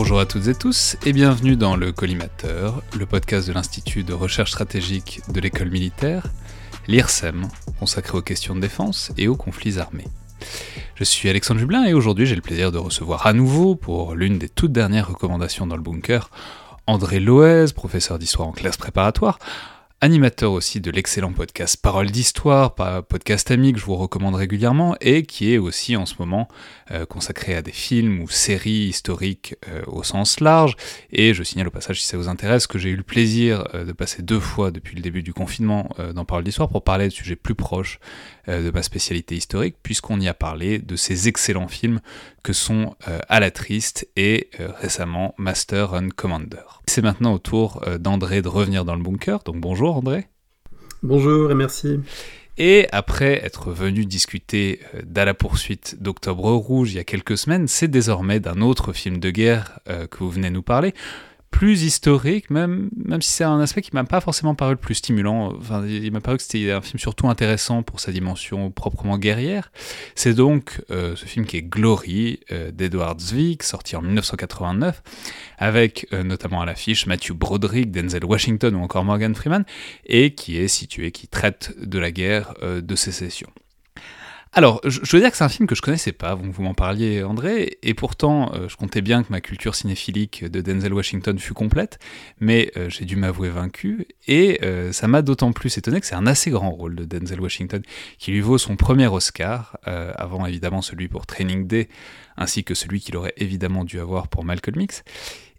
Bonjour à toutes et tous et bienvenue dans le Collimateur, le podcast de l'Institut de recherche stratégique de l'école militaire, l'IRSEM, consacré aux questions de défense et aux conflits armés. Je suis Alexandre Jublin et aujourd'hui j'ai le plaisir de recevoir à nouveau, pour l'une des toutes dernières recommandations dans le bunker, André Loez, professeur d'histoire en classe préparatoire, animateur aussi de l'excellent podcast Parole d'Histoire, podcast ami que je vous recommande régulièrement, et qui est aussi en ce moment euh, consacré à des films ou séries historiques euh, au sens large. Et je signale au passage, si ça vous intéresse, que j'ai eu le plaisir euh, de passer deux fois depuis le début du confinement dans Parole d'Histoire pour parler de sujets plus proches de ma spécialité historique, puisqu'on y a parlé de ces excellents films que sont À la Triste et récemment Master and Commander. C'est maintenant au tour d'André de revenir dans le bunker, donc bonjour. André. Bonjour et merci. Et après être venu discuter euh, d'À la poursuite d'Octobre Rouge il y a quelques semaines, c'est désormais d'un autre film de guerre euh, que vous venez nous parler, plus historique, même, même si c'est un aspect qui m'a pas forcément paru le plus stimulant. Il m'a paru que c'était un film surtout intéressant pour sa dimension proprement guerrière. C'est donc euh, ce film qui est Glory euh, d'Edward Zwick, sorti en 1989, avec euh, notamment à l'affiche Matthew Broderick, Denzel Washington ou encore Morgan Freeman, et qui est situé, qui traite de la guerre de sécession. Alors, je, veux dire que c'est un film que je connaissais pas, vous, vous m'en parliez André, et pourtant euh, je comptais bien que ma culture cinéphilique de Denzel Washington fut complète, mais euh, j'ai dû m'avouer vaincu, et euh, ça m'a d'autant plus étonné que c'est un assez grand rôle de Denzel Washington, qui lui vaut son premier Oscar, avant évidemment celui pour Training Day, ainsi que celui qu'il aurait évidemment dû avoir pour Malcolm X.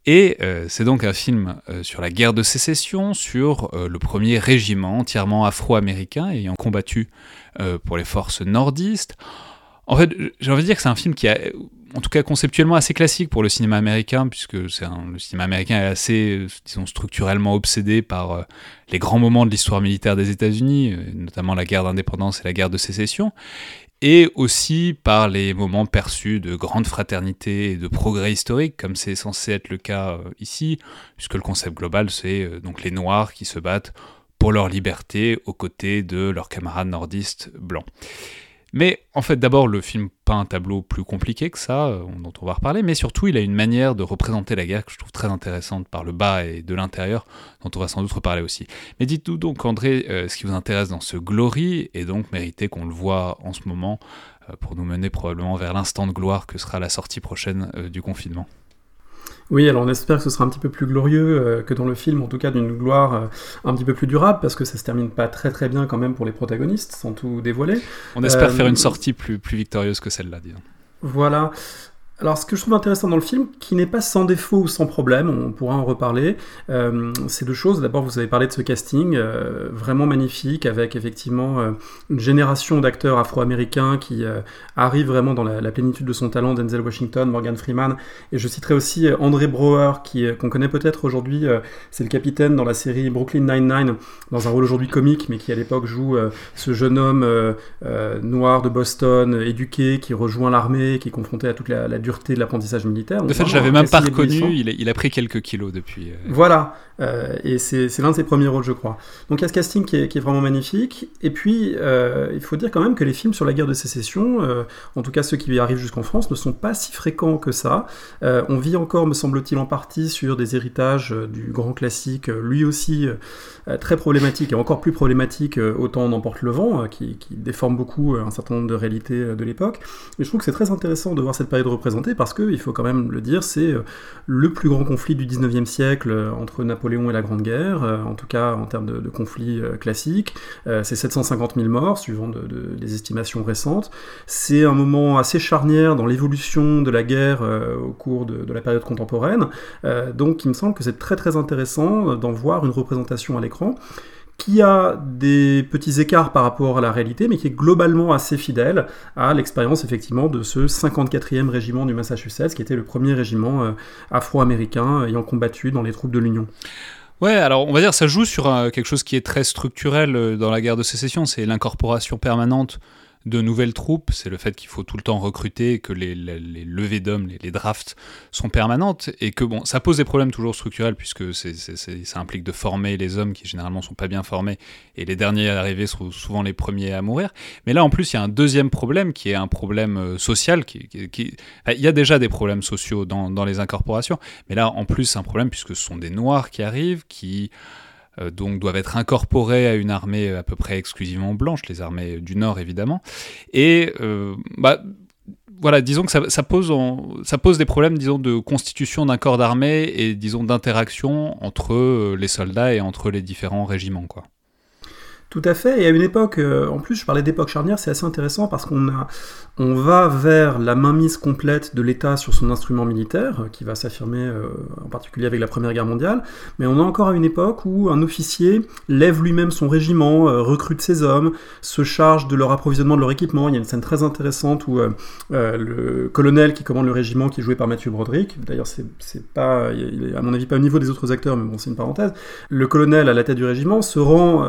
Et c'est donc un film sur la guerre de sécession, sur le premier régiment entièrement afro-américain ayant combattu euh, pour les forces nordistes. En fait, j'ai envie de dire que c'est un film qui est, en tout cas conceptuellement, assez classique pour le cinéma américain, puisque le cinéma américain est assez, disons, structurellement obsédé par euh, les grands moments de l'histoire militaire des États-Unis, euh, notamment la guerre d'indépendance et la guerre de sécession, et aussi par les moments perçus de grande fraternité et de progrès historique, comme c'est censé être le cas ici, puisque le concept global, c'est donc les Noirs qui se battent pour leur liberté aux côtés de leurs camarades nordistes blancs. Mais en fait, d'abord, le film peint un tableau plus compliqué que ça, euh, dont on va reparler, mais surtout, il a une manière de représenter la guerre que je trouve très intéressante par le bas et de l'intérieur, dont on va sans doute reparler aussi. Mais dites-nous donc, André, euh, ce qui vous intéresse dans ce Glory, et donc mérité qu'on le voit en ce moment euh, pour nous mener probablement vers l'instant de gloire que sera la sortie prochaine du confinement. Oui, alors on espère que ce sera un petit peu plus glorieux euh, que dans le film, en tout cas d'une gloire euh, un petit peu plus durable, parce que ça se termine pas très très bien quand même pour les protagonistes, sans tout dévoiler. On espère faire une euh, sortie plus, plus victorieuse que celle-là, disons. Voilà. Alors, ce que je trouve intéressant dans le film, qui n'est pas sans défaut ou sans problème, on pourra en reparler, euh, c'est deux choses. D'abord, vous avez parlé de ce casting euh, vraiment magnifique, avec effectivement euh, une génération d'acteurs afro-américains qui arrivent vraiment dans la, plénitude de son talent, Denzel Washington, Morgan Freeman, et je citerai aussi André Brower, qui qu'on connaît peut-être aujourd'hui, c'est le capitaine dans la série Brooklyn Nine-Nine, dans un rôle aujourd'hui comique, mais qui à l'époque joue ce jeune homme noir de Boston, éduqué, qui rejoint l'armée, qui est confronté à toute la, la de l'apprentissage militaire. De fait, je l'avais même pas reconnu, il a, il a, pris quelques kilos depuis. Euh. Voilà, euh, et c'est l'un de ses premiers rôles, je crois. Donc il y a ce casting qui est, vraiment magnifique. Et puis, euh, il faut dire quand même que les films sur la guerre de sécession, en tout cas ceux qui arrivent jusqu'en France, ne sont pas si fréquents que ça. on vit encore, me semble-t-il, en partie sur des héritages du grand classique, lui aussi très problématique et encore plus problématique, autant on emporte le vent, qui, qui, déforme beaucoup un certain nombre de réalités de l'époque. Et je trouve que c'est très intéressant de voir cette période représentée parce que, il faut quand même le dire, c'est euh, le plus grand conflit du 19e siècle euh, entre Napoléon et la Grande Guerre, euh, en tout cas en termes de, conflit classique. c'est 750 000 morts, suivant des estimations récentes. C'est un moment assez charnière dans l'évolution de la guerre au cours de, la période contemporaine. donc il me semble que c'est très très intéressant d'en voir une représentation à l'écran qui a des petits écarts par rapport à la réalité, mais qui est globalement assez fidèle à l'expérience effectivement de ce 54e régiment du Massachusetts, qui était le premier régiment euh, afro-américain ayant combattu dans les troupes de l'Union. Ouais, alors on va dire ça joue sur quelque chose qui est très structurel euh, dans la guerre de sécession, c'est l'incorporation permanente de nouvelles troupes, c'est le fait qu'il faut tout le temps recruter, que les, levées d'hommes, les, drafts sont permanentes, et que bon, ça pose des problèmes toujours structurels, puisque ça implique de former les hommes qui généralement sont pas bien formés, et les derniers à arriver sont souvent les premiers à mourir. Mais là, en plus, il y a un deuxième problème qui est un problème euh, social. Il y a déjà des problèmes sociaux dans, dans les incorporations, mais là, en plus, c'est un problème puisque ce sont des noirs qui arrivent, qui donc doivent être incorporés à une armée à peu près exclusivement blanche, les armées du Nord évidemment. Et euh, bah, voilà, disons que ça, pose ça pose des problèmes, disons, de constitution d'un corps d'armée et disons d'interaction entre euh, les soldats et entre les différents régiments, quoi. Tout à fait. Et à une époque, en plus, je parlais d'époque charnière, c'est assez intéressant parce qu'on a, on va vers la mainmise complète de l'État sur son instrument militaire, qui va s'affirmer euh, en particulier avec la Première Guerre mondiale, mais on est encore à une époque où un officier lève lui-même son régiment, euh, recrute ses hommes, se charge de leur approvisionnement, de leur équipement. Il y a une scène très intéressante où euh, le colonel qui commande le régiment, qui est joué par Mathieu Broderick, d'ailleurs c'est pas, à mon avis pas au niveau des autres acteurs, mais bon c'est une parenthèse, le colonel à la tête du régiment se rend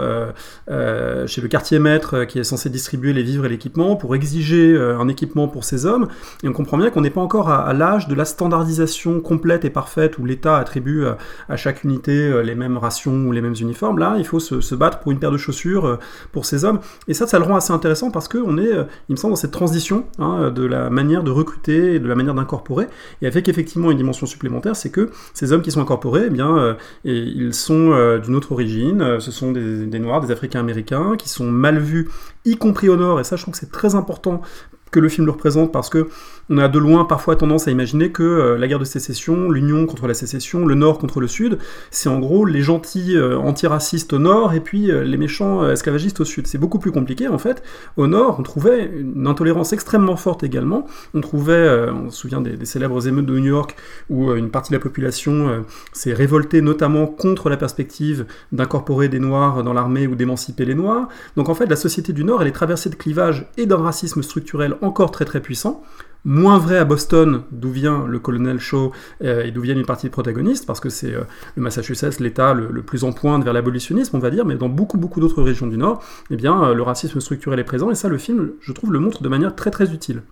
chez le quartier maître qui est censé distribuer les vivres et l'équipement pour exiger un équipement pour ces hommes, et on comprend bien qu'on n'est pas encore à, l'âge de la standardisation complète et parfaite où l'État attribue euh, à, chaque unité euh, les mêmes rations ou les mêmes uniformes. Là, il faut se, battre pour une paire de chaussures euh, pour ces hommes, et ça, ça le rend assez intéressant parce qu'on est, il me semble, dans cette transition hein, de la manière de recruter et de la manière d'incorporer, et avec effectivement une dimension supplémentaire, c'est que ces hommes qui sont incorporés, eh bien, ils sont d'une autre origine, ce sont des Noirs, des Africains américains, qui sont mal vus, y compris au Nord, et ça je trouve que c'est très important que le film le représente parce que on a de loin parfois tendance à imaginer que euh, la guerre de sécession, l'union contre la sécession, le nord contre le sud, c'est en gros les gentils euh, antiracistes au nord et puis euh, les méchants esclavagistes au sud. C'est beaucoup plus compliqué en fait. Au nord, on trouvait une intolérance extrêmement forte également. On trouvait, on se souvient des, célèbres émeutes de New York où une partie de la population s'est révoltée notamment contre la perspective d'incorporer des noirs dans l'armée ou d'émanciper les noirs. Donc en fait, la société du nord, elle est traversée de clivages et d'un racisme structurel encore très très puissant. Moins vrai à Boston, d'où vient le colonel Shaw euh, et d'où viennent une partie des protagonistes, parce que c'est euh, le Massachusetts, l'État le, plus en pointe vers l'abolitionnisme, on va dire, mais dans beaucoup beaucoup d'autres régions du Nord, eh bien, euh, le racisme structurel est présent, et ça, le film, je trouve, le montre de manière très très utile.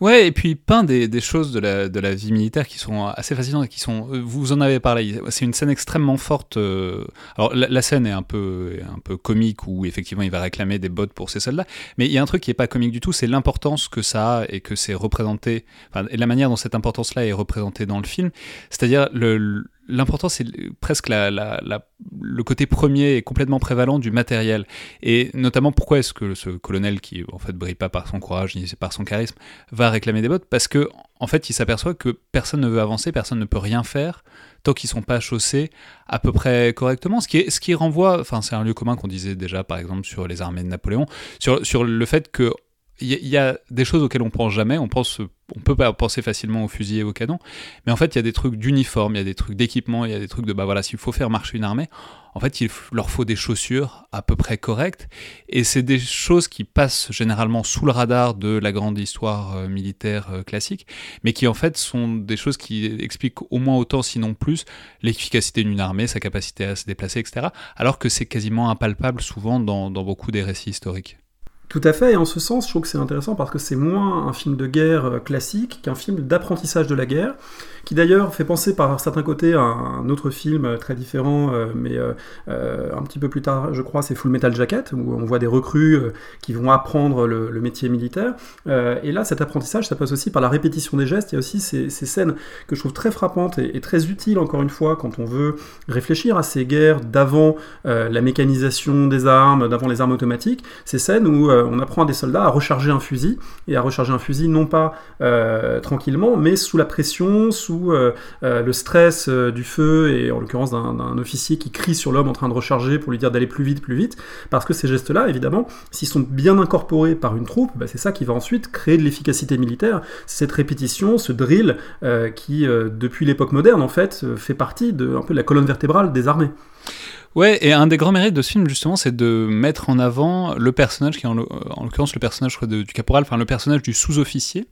Ouais, et puis peint des, choses de la, de la, vie militaire qui sont assez fascinantes et qui sont. Euh, vous en avez parlé. C'est une scène extrêmement forte. Euh, alors la, scène est un peu, un peu comique où effectivement il va réclamer des bottes pour ses soldats, mais il y a un truc qui est pas comique du tout, c'est l'importance que ça a et que c'est représenté, enfin, et la manière dont cette importance-là est représentée dans le film. C'est-à-dire le, l'important, c'est presque le côté premier et complètement prévalent du matériel. Et notamment, pourquoi est-ce que ce colonel, qui en fait brille pas par son courage ni par son charisme, va réclamer des bottes? Parce que en fait, il s'aperçoit que personne ne veut avancer, personne ne peut rien faire tant qu'ils sont pas chaussés à peu près correctement. Ce qui, ce qui renvoie, enfin, c'est un lieu commun qu'on disait déjà, par exemple, sur les armées de Napoléon, sur, sur le fait que il y, a des choses auxquelles on pense jamais. On pense, on peut pas penser facilement aux fusils et aux canons, mais en fait, il y a des trucs d'uniforme, il y a des trucs d'équipement, il y a des trucs de bah voilà, s'il faut faire marcher une armée, en fait, il leur faut des chaussures à peu près correctes, et c'est des choses qui passent généralement sous le radar de la grande histoire euh, militaire euh, classique, mais qui en fait sont des choses qui expliquent au moins autant, sinon plus, l'efficacité d'une armée, sa capacité à se déplacer, etc. Alors que c'est quasiment impalpable souvent dans beaucoup des récits historiques. Tout à fait, et en ce sens, je trouve que c'est intéressant parce que c'est moins un film de guerre euh, classique qu'un film d'apprentissage de la guerre, qui d'ailleurs fait penser par certains côtés à un autre film euh, très différent, euh, mais un petit peu plus tard, je crois, c'est Full Metal Jacket, où on voit des recrues qui vont apprendre le, métier militaire. et là, cet apprentissage, ça passe aussi par la répétition des gestes. Il y a aussi ces, scènes que je trouve très frappantes et, très utiles, encore une fois, quand on veut réfléchir à ces guerres d'avant la mécanisation des armes, d'avant les armes automatiques. Ces scènes où on apprend à des soldats à recharger un fusil, et à recharger un fusil non pas euh, tranquillement, mais sous la pression, sous euh, le stress du feu, et en l'occurrence d'un officier qui crie sur l'homme en train de recharger pour lui dire d'aller plus vite, plus vite, parce que ces gestes-là, évidemment, s'ils sont bien incorporés par une troupe, bah, c'est ça qui va ensuite créer de l'efficacité militaire, cette répétition, ce drill qui, depuis l'époque moderne, en fait, fait partie de, un peu de la colonne vertébrale des armées. Ouais, et un des grands mérites de ce film, justement, c'est de mettre en avant le personnage, qui est en, l'occurrence le personnage du caporal, enfin le personnage du sous-officier,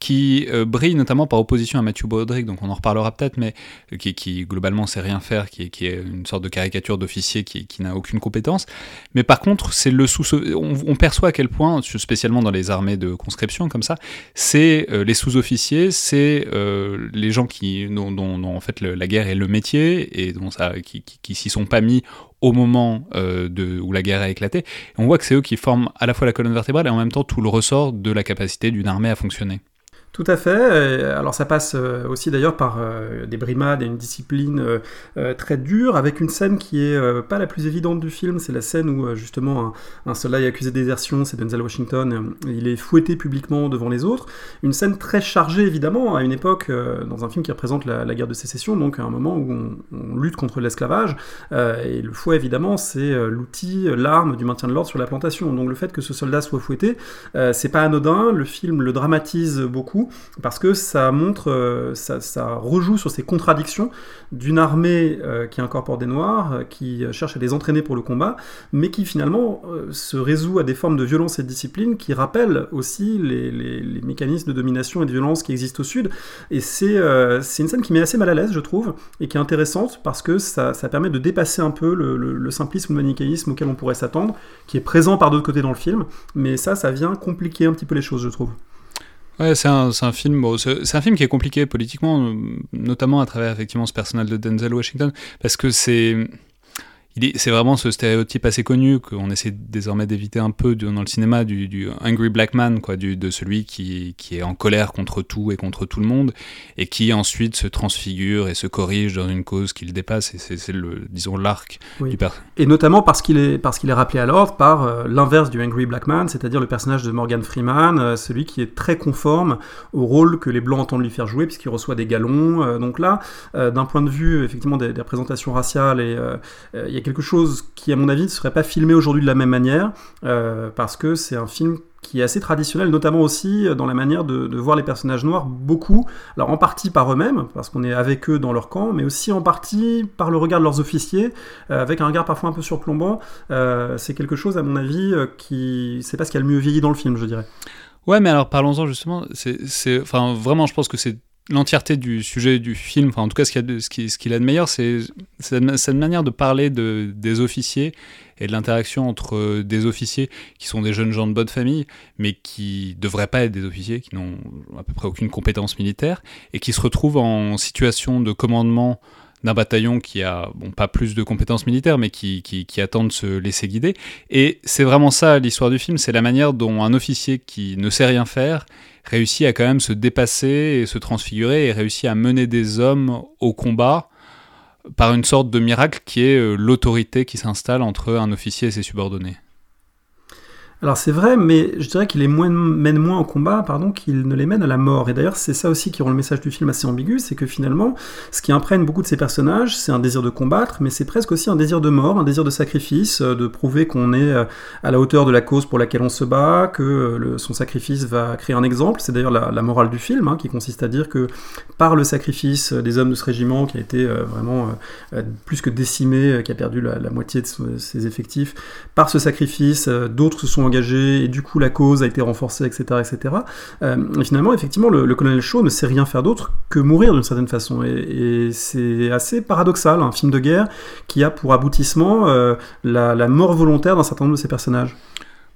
qui euh, brille notamment par opposition à Matthew Broderick, donc on en reparlera peut-être, mais euh, qui, qui, globalement sait rien faire, qui, est une sorte de caricature d'officier qui, n'a aucune compétence. Mais par contre, c'est le sous on, perçoit à quel point, spécialement dans les armées de conscription comme ça, c'est euh, les sous-officiers, c'est les gens qui, dont, en fait la guerre est le métier et dont qui, qui s'y sont pas mis au moment euh, de, où la guerre a éclaté. on voit que c'est eux qui forment à la fois la colonne vertébrale et en même temps tout le ressort de la capacité d'une armée à fonctionner. Tout à fait. Alors ça passe euh, aussi d'ailleurs par euh, des brimades et une discipline euh, très dure, avec une scène qui est pas la plus évidente du film. C'est la scène où justement un, soldat est accusé de désertion, c'est Denzel Washington, il est fouetté publiquement devant les autres. Une scène très chargée évidemment à une époque dans un film qui représente la, guerre de sécession, donc à un moment où on, lutte contre l'esclavage. et le fouet évidemment c'est l'outil, l'arme du maintien de l'ordre sur la plantation. Donc le fait que ce soldat soit fouetté, c'est pas anodin. Le film le dramatise beaucoup parce que ça montre, euh, ça, rejoue sur ces contradictions d'une armée euh, qui incorpore des Noirs, euh, qui cherche à les entraîner pour le combat, mais qui finalement se résout à des formes de violence et de discipline qui rappellent aussi les, mécanismes de domination et de violence qui existent au Sud. Et c'est une scène qui met assez mal à l'aise, je trouve, et qui est intéressante parce que ça, permet de dépasser un peu le, le simplisme, le manichéisme auquel on pourrait s'attendre, qui est présent par d'autres côtés dans le film, mais ça, ça vient compliquer un petit peu les choses, je trouve. Ouais, c'est un, un, film, qui est compliqué politiquement, notamment à travers effectivement ce personnage de Denzel Washington, parce que c'est c'est vraiment ce stéréotype assez connu qu'on essaie désormais d'éviter un peu dans le cinéma du, du, angry black man, quoi, du, de celui qui, qui, est en colère contre tout et contre tout le monde, et qui ensuite se transfigure et se corrige dans une cause qu'il dépasse. Et c'est le, disons, l'arc du personnage. Et notamment parce qu'il est, parce qu'il est rappelé à l'ordre par euh, l'inverse du angry black man, c'est-à-dire le personnage de Morgan Freeman, euh, celui qui est très conforme au rôle que les blancs entendent lui faire jouer, puisqu'il reçoit des galons. Euh, donc là, d'un point de vue effectivement des, des représentations raciales, et il y a quelque chose qui, à mon avis, ne serait pas filmé aujourd'hui de la même manière, euh, parce que c'est un film qui est assez traditionnel, notamment aussi dans la manière de, voir les personnages noirs, beaucoup, alors en partie par eux-mêmes, parce qu'on est avec eux dans leur camp, mais aussi en partie par le regard de leurs officiers, euh, avec un regard parfois un peu surplombant. Euh, c'est quelque chose, à mon avis, qui... c'est pas ce qui a le mieux vieilli dans le film, je dirais. Ouais, mais alors parlons-en justement. C'est, enfin, vraiment, je pense que c'est l'entièreté du sujet du film, en tout cas ce qu'il a, a de meilleur, c'est cette manière de parler de, des officiers et de l'interaction entre des officiers qui sont des jeunes gens de bonne famille, mais qui devraient pas être des officiers, qui n'ont à peu près aucune compétence militaire, et qui se retrouvent en situation de commandement d'un bataillon qui a pas plus de compétences militaires, mais qui, qui, qui attend de se laisser guider. Et c'est vraiment ça l'histoire du film, c'est la manière dont un officier qui ne sait rien faire réussit à quand même se dépasser et se transfigurer et réussit à mener des hommes au combat par une sorte de miracle qui est euh, l'autorité qui s'installe entre un officier et ses subordonnés. Alors c'est vrai, mais je dirais qu'il mène moins en combat, pardon, qu'il ne les mène à la mort. Et d'ailleurs, c'est ça aussi qui rend le message du film assez ambigu, c'est que finalement, ce qui imprègne beaucoup de ces personnages, c'est un désir de combattre, mais c'est presque aussi un désir de mort, un désir de sacrifice, euh, de prouver qu'on est euh, à la hauteur de la cause pour laquelle on se bat, que euh, son sacrifice va créer un exemple. C'est d'ailleurs la, morale du film, hein, qui consiste à dire que par le sacrifice des hommes de ce régiment, qui a été vraiment plus que décimé, qui a perdu la, la moitié de ses effectifs, par ce sacrifice, d'autres se sont et du coup la cause a été renforcée, etc. etc. Euh, et finalement, effectivement, le, colonel Shaw ne sait rien faire d'autre que mourir d'une certaine façon. Et, c'est assez paradoxal, un film de guerre qui a pour aboutissement euh, la, mort volontaire d'un certain nombre de ses personnages.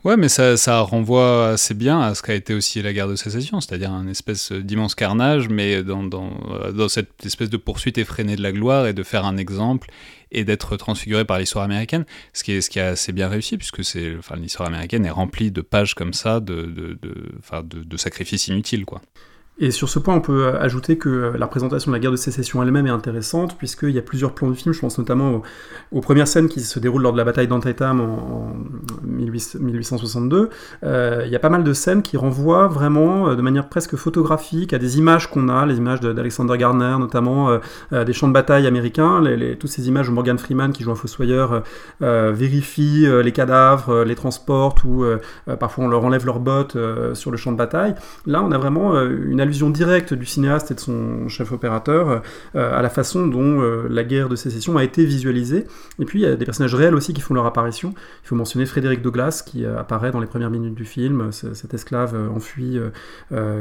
Ouais, mais ça, ça, renvoie assez bien à ce qu'a été aussi la guerre de sécession, c'est-à-dire un espèce d'immense carnage, mais dans, dans, dans, cette espèce de poursuite effrénée de la gloire et de faire un exemple et d'être transfiguré par l'histoire américaine, ce qui est, assez bien réussi, puisque c'est, enfin, l'histoire américaine est remplie de pages comme ça, de, de, de sacrifices inutiles, quoi. Et sur ce point, on peut euh, ajouter que euh, la représentation de la guerre de sécession elle-même est intéressante, puisqu'il y a plusieurs plans du film. Je pense notamment aux, premières scènes qui se déroulent lors de la bataille d'Antietam en, 1862. Euh, il y a pas mal de scènes qui renvoient vraiment de manière presque photographique à des images qu'on a, les images d'Alexander Garner, notamment des champs de bataille américains, toutes ces images où Morgan Freeman, qui joue un fossoyeur, vérifie les cadavres, les transporte, ou parfois on leur enlève leurs bottes sur le champ de bataille. Là, on a vraiment une allusion directe du cinéaste et de son chef opérateur à la façon dont la guerre de sécession a été visualisée. Et puis il y a des personnages réels aussi qui font leur apparition. Il faut mentionner Frédéric Douglas qui apparaît dans les premières minutes du film, cet esclave enfui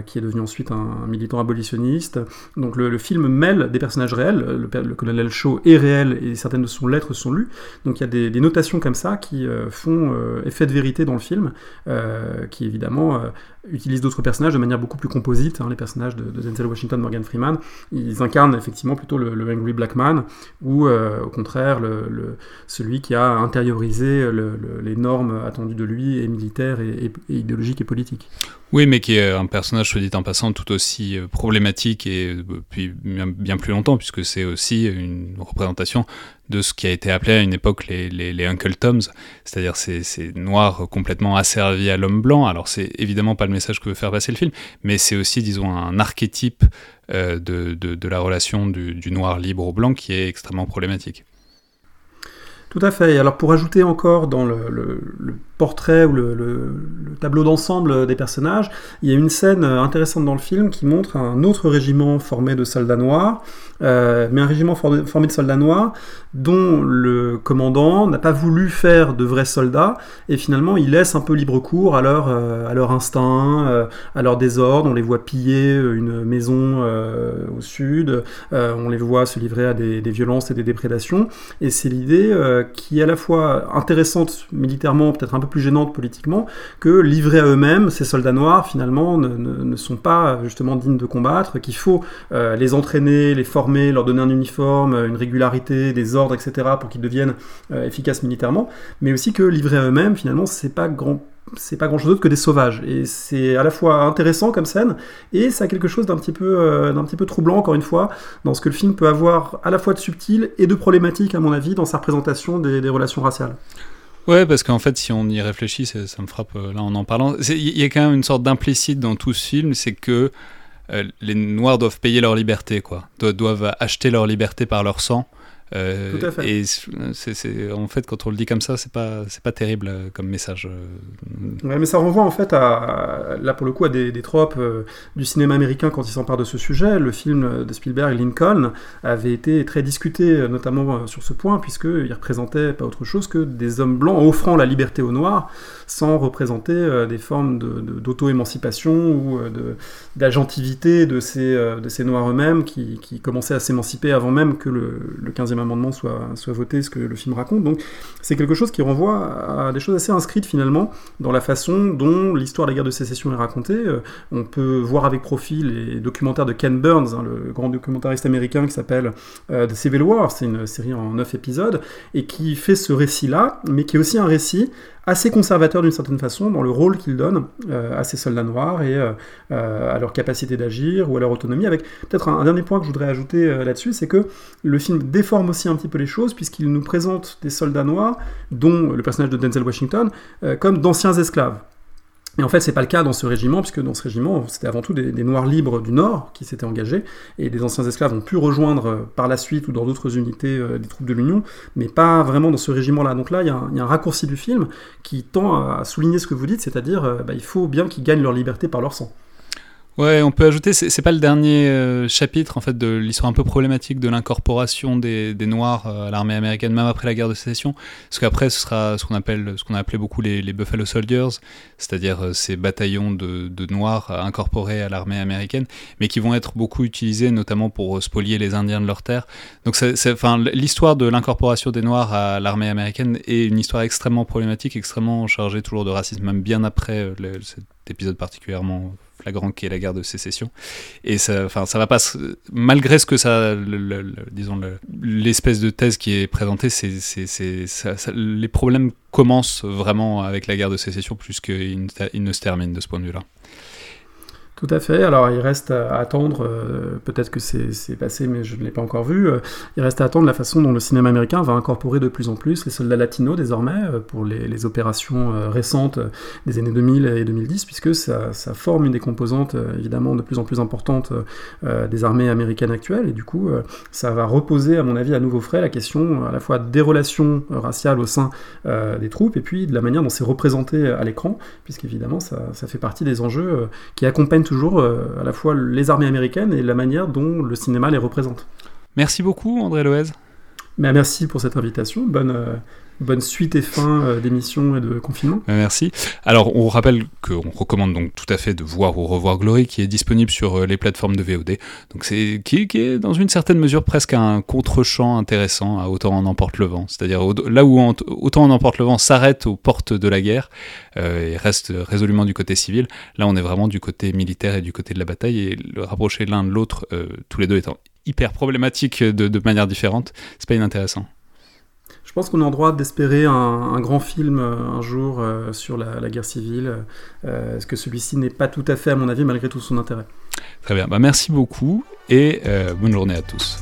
qui est devenu ensuite un, militant abolitionniste. Donc le, film mêle des personnages réels, le, colonel Shaw est réel et certaines de son lettres sont lues. Donc il y a des, notations comme ça qui font effet de vérité dans le film, qui évidemment utilisent d'autres personnages de manière beaucoup plus composite. Hein, les personnages de, Denzel Washington, Morgan Freeman, ils incarnent effectivement plutôt le, Angry Black Man, ou euh, au contraire celui qui a intériorisé les normes attendues de lui, et militaires, et, idéologiques et politiques. Oui, mais qui est un personnage, soit dit en passant, tout aussi euh, problématique et depuis bien, plus longtemps, puisque c'est aussi une représentation de ce qui a été appelé à une époque les, les, Uncle Toms, c'est-à-dire ces, noirs complètement asservis à l'homme blanc. Alors c'est évidemment pas le message que veut faire passer le film, mais c'est aussi, disons, un archétype euh, de, de, la relation du, du, noir libre au blanc qui est extrêmement problématique. Tout à fait. Alors pour ajouter encore dans le portrait ou le, tableau d'ensemble des personnages, il y a une scène intéressante dans le film qui montre un autre régiment formé de soldats noirs, euh, mais un régiment formé de soldats noirs dont le commandant n'a pas voulu faire de vrais soldats et finalement il laisse un peu libre cours à leur, euh, à leur instinct, euh, à leur désordre. On les voit piller une maison au sud, on les voit se livrer à des, des violences et des déprédations et c'est l'idée qui est à la fois intéressante militairement, peut-être un peu plus gênante politiquement, que livrés à eux-mêmes, ces soldats noirs finalement ne, ne, sont pas justement dignes de combattre, qu'il faut euh, les entraîner, les former, leur donner un uniforme, une régularité, des ordres, etc. pour qu'ils deviennent euh, efficaces militairement, mais aussi que livrés à eux-mêmes finalement c'est pas grand c'est pas grand chose d'autre que des sauvages. Et c'est à la fois intéressant comme scène, et ça a quelque chose d'un petit, peu, euh, d'un petit peu troublant, encore une fois, dans ce que le film peut avoir à la fois de subtil et de problématique, à mon avis, dans sa représentation des, des relations raciales. Ouais, parce qu'en fait, si on y réfléchit, ça, me frappe euh, là en en parlant. Il y a quand même une sorte d'implicite dans tout ce film, c'est que euh, les Noirs doivent payer leur liberté, quoi. doivent acheter leur liberté par leur sang. Euh, Tout à fait. Et c'est, en fait, quand on le dit comme ça, c'est pas, c'est pas terrible euh, comme message. Euh. Ouais, mais ça renvoie en fait à, là pour le coup, à des, des tropes du cinéma américain quand il s'empare de ce sujet. Le film de Spielberg, Lincoln, avait été très discuté, notamment sur ce point, puisqu'il représentait pas autre chose que des hommes blancs offrant la liberté aux Noirs, sans représenter des formes d'auto-émancipation ou de, d'agentivité de ces, de ces Noirs eux-mêmes qui, qui commençaient à s'émanciper avant même que le, le 15e amendement soit, soit voté, ce que le film raconte. Donc c'est quelque chose qui renvoie à des choses assez inscrites finalement dans la façon dont l'histoire de la guerre de sécession est racontée. Euh, on peut voir avec profit les documentaires de Ken Burns, hein, le grand documentariste américain qui s'appelle euh, The Civil War, c'est une série en neuf épisodes, et qui fait ce récit-là, mais qui est aussi un récit assez conservateur d'une certaine façon dans le rôle qu'il donne euh, à ces soldats noirs et euh, euh, à leur capacité d'agir ou à leur autonomie. Avec peut-être un, dernier point que je voudrais ajouter là-dessus, c'est que le film déforme aussi un petit peu les choses puisqu'il nous présente des soldats noirs, dont le personnage de Denzel Washington, comme d'anciens esclaves. Et en fait, c'est pas le cas dans ce régiment, puisque dans ce régiment, c'était avant tout des, Noirs libres du Nord qui s'étaient engagés, et des anciens esclaves ont pu rejoindre euh, par la suite ou dans d'autres unités euh, des troupes de l'Union, mais pas vraiment dans ce régiment-là. Donc là, il y, a un raccourci du film qui tend à souligner ce que vous dites, c'est-à-dire euh, bah, il faut bien qu'ils gagnent leur liberté par leur sang. Ouais, on peut ajouter, c'est pas le dernier euh, chapitre en fait de l'histoire un peu problématique de l'incorporation des, Noirs euh, à l'armée américaine, même après la guerre de sécession, parce qu'après ce sera ce qu'on appelle, ce qu'on a appelé beaucoup les, Buffalo Soldiers, c'est-à-dire euh, ces bataillons de, Noirs incorporés à l'armée américaine, mais qui vont être beaucoup utilisés notamment pour spolier les Indiens de leur terre. Donc, enfin, l'histoire de l'incorporation des Noirs à l'armée américaine est une histoire extrêmement problématique, extrêmement chargée toujours de racisme, même bien après cet épisode particulièrement flagrant qui est la guerre de sécession. Et ça, enfin, ça va pas, malgré ce que ça, disons, l'espèce de thèse qui est présentée, c'est, les problèmes commencent vraiment avec la guerre de sécession plus qu'ils ne se terminent de ce point de vue-là. Tout à fait. Alors il reste à attendre, euh, peut-être que c'est passé, mais je ne l'ai pas encore vu. Euh, il reste à attendre la façon dont le cinéma américain va incorporer de plus en plus les soldats latinos désormais euh, pour les, opérations récentes des années 2000 et 2010, puisque ça, forme une des composantes évidemment de plus en plus importantes des armées américaines actuelles. Et du coup, ça va reposer, à mon avis, à nouveau frais la question à la fois des relations raciales au sein des troupes et puis de la manière dont c'est représenté à l'écran, puisqu'évidemment ça, ça fait partie des enjeux qui accompagnent tout toujours à la fois les armées américaines et la manière dont le cinéma les représente. Merci beaucoup, André Loez. Ben, merci pour cette invitation. Bonne, bonne suite et fin euh, d'émission et de confinement. Euh, merci. Alors, on rappelle qu'on recommande donc tout à fait de voir ou revoir Glory, qui est disponible sur euh, les plateformes de VOD. Donc, c'est qui, est dans une certaine mesure presque un contre-champ intéressant à Autant en emporte le vent. C'est-à-dire là où Autant en emporte le vent s'arrête aux portes de la guerre et reste résolument du côté civil, là on est vraiment du côté militaire et du côté de la bataille et le rapprocher l'un de l'autre, tous les deux étant hyper problématiques de, de manière différente, c'est pas inintéressant. Je pense qu'on est en droit d'espérer un, grand film euh, un jour euh, sur la, guerre civile, euh, ce que celui-ci n'est pas tout à fait, à mon avis, malgré tout son intérêt? Très bien, bah, merci beaucoup et bonne journée à tous.